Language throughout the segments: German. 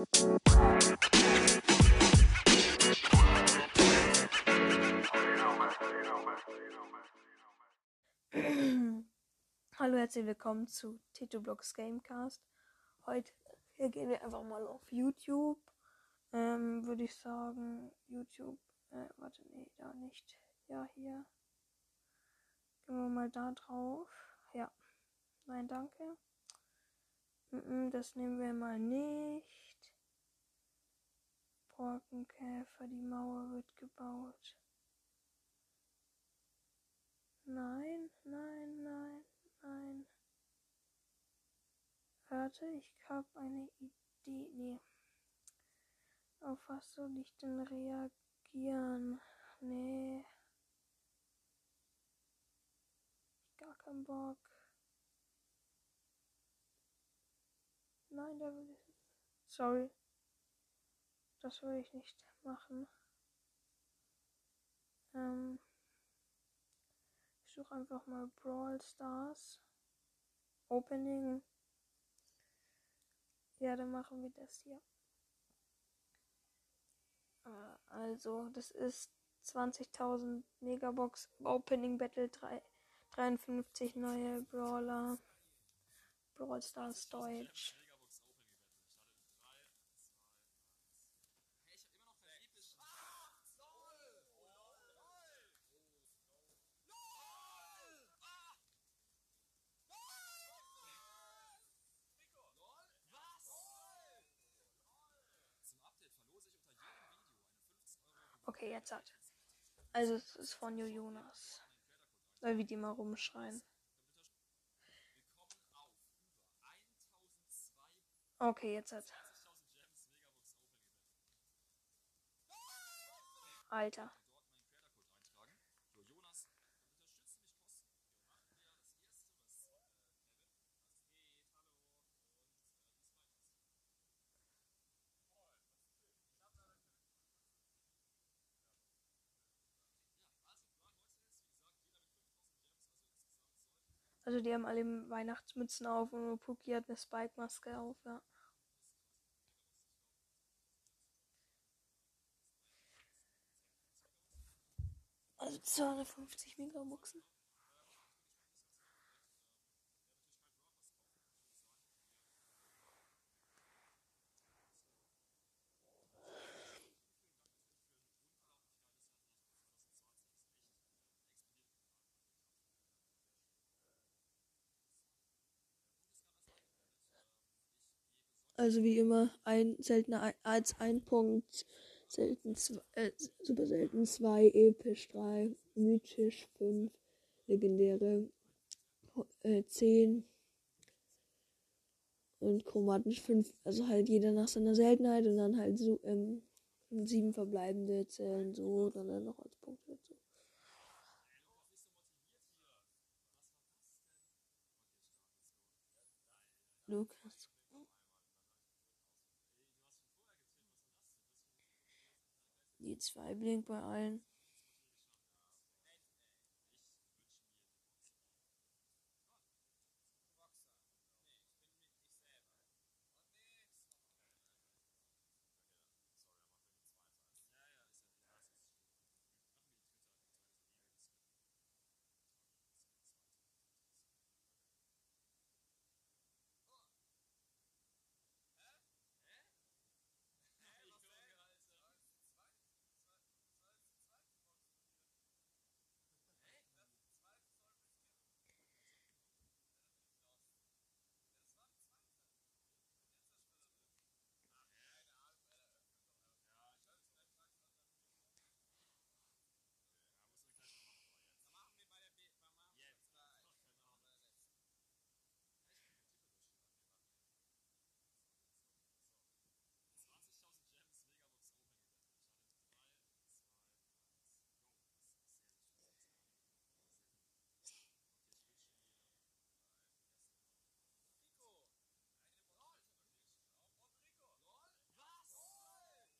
Hallo, herzlich willkommen zu Tito Blocks Gamecast. Heute gehen wir einfach mal auf YouTube. Ähm, würde ich sagen, YouTube. Äh, warte, nee, da nicht. Ja, hier. Gehen wir mal da drauf. Ja. Nein, danke. Das nehmen wir mal nicht. Borkenkäfer, die Mauer wird gebaut. Nein, nein, nein, nein. Warte, ich habe eine Idee. Nee. Auf was soll ich denn reagieren? Nee. Gar keinen Bock. Nein, da will. Sorry. Das will ich nicht machen. Ähm. Ich suche einfach mal Brawl Stars. Opening. Ja, dann machen wir das hier. Äh, also, das ist 20.000 Megabox Opening Battle 3, 53 neue Brawler. Brawl Stars Deutsch. Okay, jetzt hat. Also es ist von Jonas. Weil wir die mal rumschreien. Okay, jetzt hat. Alter. Also die haben alle Weihnachtsmützen auf und Puki hat eine Spike-Maske auf, ja. Also 250 Megaboxen. Also wie immer ein seltener als ein Punkt, selten zwei, äh, super selten zwei, episch drei, mythisch fünf, legendäre äh, zehn und chromatisch fünf. Also halt jeder nach seiner Seltenheit und dann halt so ähm, sieben verbleibende zählen so dann, dann noch als Punkt dazu. Lukas. Zwei blinkt bei allen.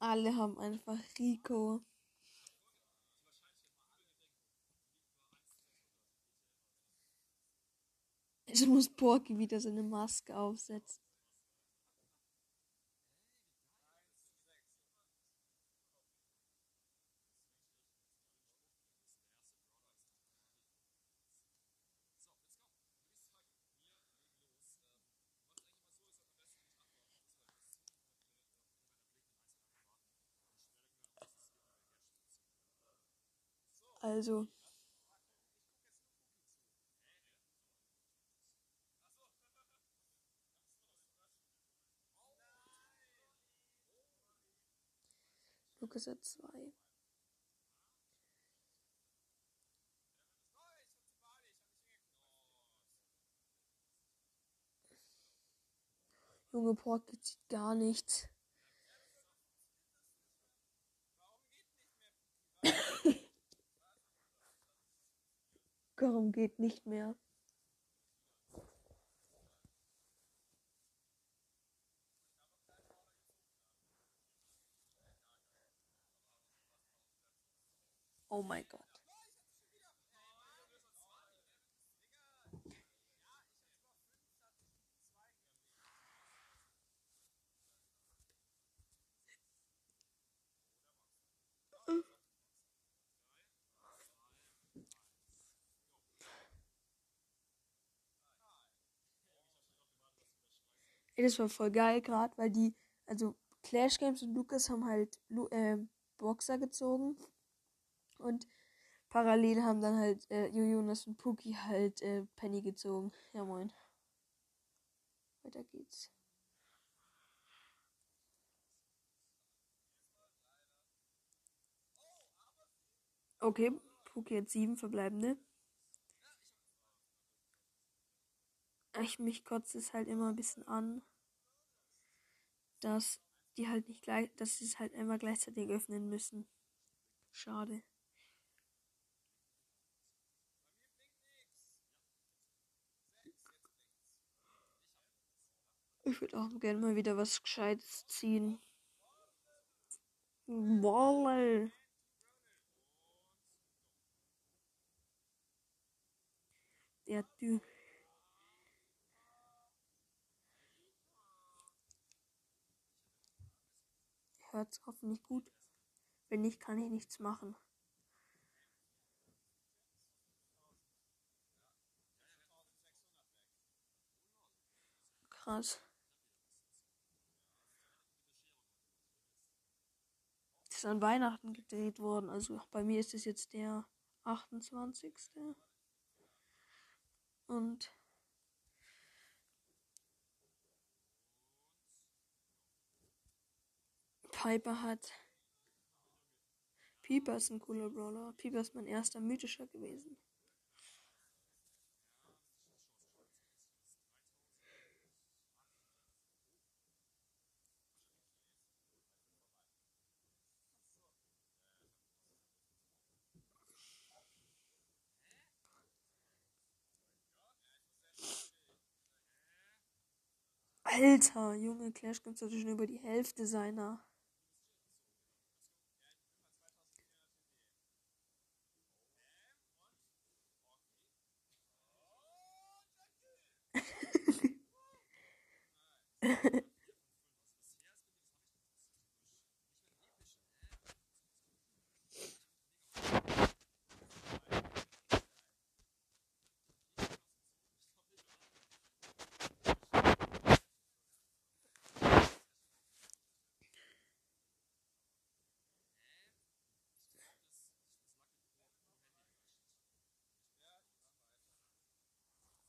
Alle haben einfach Rico. Ich muss Porky wieder seine Maske aufsetzen. Also. Lukas hat zwei. Junge Porky zieht gar nichts. Warum geht nicht mehr? Oh mein Gott. Ey, das war voll geil gerade, weil die, also Clash Games und Lukas haben halt äh, Boxer gezogen und parallel haben dann halt äh, Jonas und Puki halt äh, Penny gezogen. Ja moin. Weiter geht's. Okay, Puki hat sieben verbleibende. Ich mich kotzt es halt immer ein bisschen an, dass die halt nicht gleich, dass sie es halt immer gleichzeitig öffnen müssen. Schade. Ich würde auch gerne mal wieder was Gescheites ziehen. Wolle. Der Typ. Hört's hoffentlich gut. Wenn nicht, kann ich nichts machen. Krass. Das ist an Weihnachten gedreht worden. Also bei mir ist es jetzt der 28. Und Piper hat. Piper ist ein cooler Brawler. Piper ist mein erster mythischer gewesen. Alter, Junge, Clash Games hatte schon über die Hälfte seiner.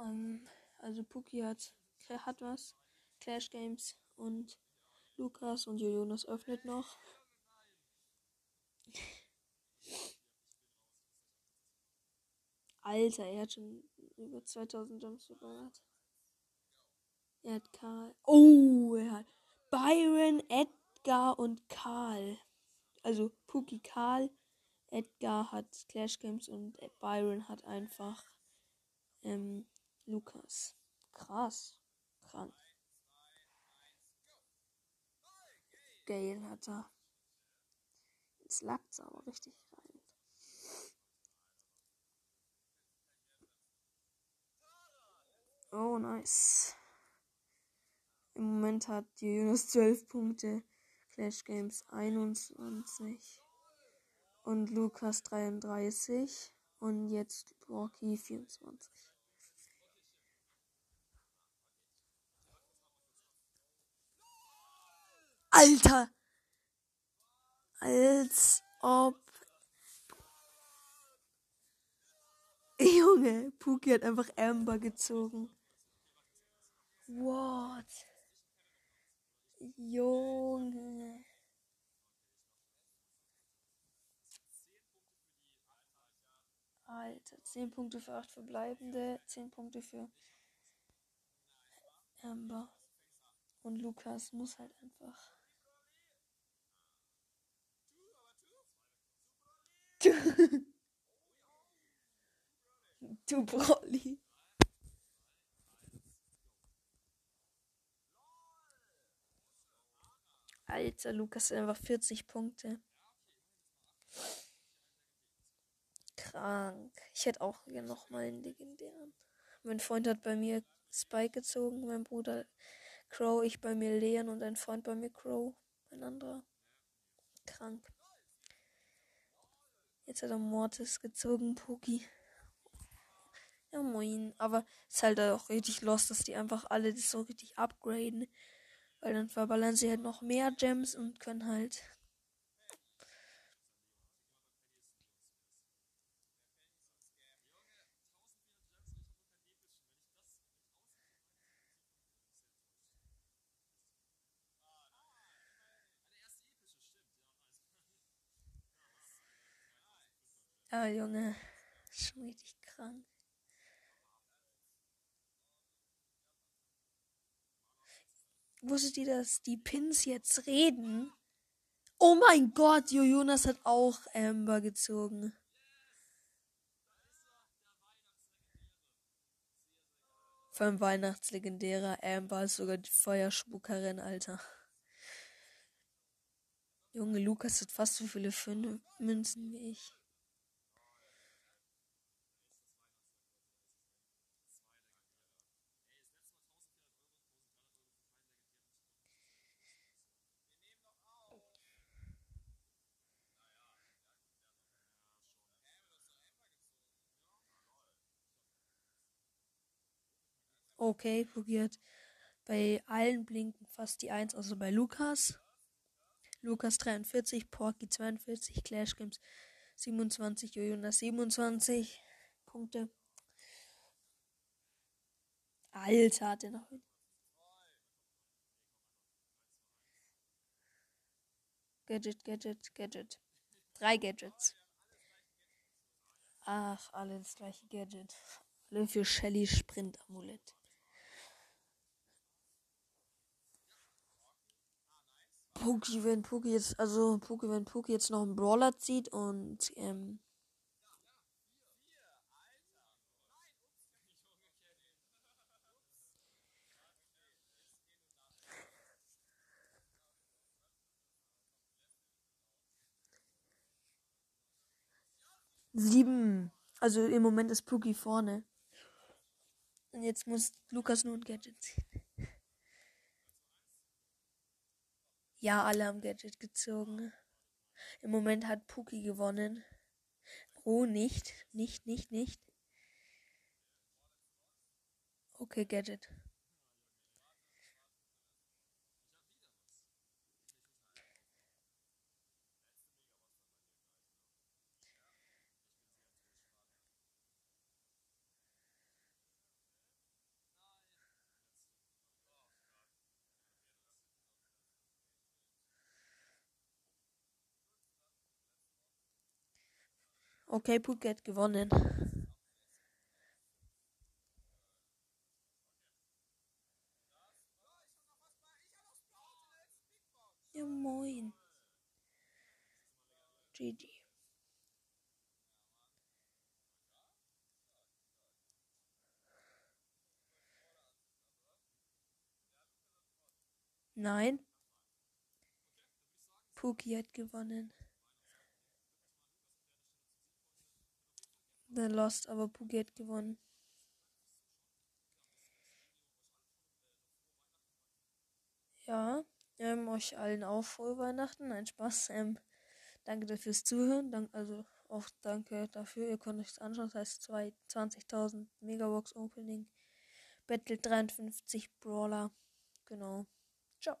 Ähm, also Puki hat, hat was. Clash Games und Lukas und Jonas öffnet noch. Alter, er hat schon über 2000 Jumps verballert. Er hat Karl. Oh, er hat Byron, Edgar und Karl. Also Puki Karl. Edgar hat Clash Games und Byron hat einfach ähm, Lukas. Krass. Krank. Gale hat er. Jetzt lagt's aber richtig rein. Oh, nice. Im Moment hat Jonas 12 Punkte, Clash Games 21 und Lukas 33 und jetzt Rocky 24. Alter! Als ob. Junge, Puki hat einfach Amber gezogen. What? Junge. Alter, 10 Punkte für 8 verbleibende, 10 Punkte für Amber. Und Lukas muss halt einfach. Du Brolli. Alter, Lukas einfach 40 Punkte. Krank. Ich hätte auch gerne noch mal einen legendären. Mein Freund hat bei mir Spike gezogen, mein Bruder Crow, ich bei mir Leon und ein Freund bei mir Crow. Ein anderer. Krank. Jetzt hat er Mortis gezogen, Poki. Ja, moin. Aber es ist halt auch richtig lost, dass die einfach alle das so richtig upgraden. Weil dann verballern sie halt noch mehr Gems und können halt. Ja, Junge. Schon richtig krank. Wusstet ihr, dass die Pins jetzt reden? Oh mein Gott, Jo Jonas hat auch Amber gezogen. Vom Weihnachtslegendärer Amber ist sogar die Feuerspuckerin, Alter. Junge, Lukas hat fast so viele Fünf Münzen wie ich. Okay, probiert. Bei allen blinken fast die 1, also bei Lukas. Lukas 43, Porky 42, Clash Games 27, Jonas 27 Punkte. Alter, hat er noch. Gadget, Gadget, Gadget. Drei Gadgets. Ach, alle das gleiche Gadget. Alle für Shelly Sprint Amulett. Poki, wenn Poki jetzt, also Poki, wenn Poki jetzt noch einen Brawler zieht und ähm, Sieben. Also im Moment ist Pookie vorne. Und jetzt muss Lukas nur ein Gadget ziehen. Ja, alle haben Gadget gezogen. Im Moment hat Pookie gewonnen. Oh, nicht. Nicht, nicht, nicht. Okay, Gadget. Okay, Phuket gewonnen. Ja, moin. GG. Nein. Puki hat gewonnen. The Lost, aber Puget gewonnen. Ja, ähm, euch allen auch frohe Weihnachten. Ein Spaß. Ähm, danke dafür fürs Zuhören. Dank, also auch danke dafür. Ihr könnt euch das anschauen. Das heißt 20.000 Megabox Opening. Battle 53 Brawler. Genau. Ciao.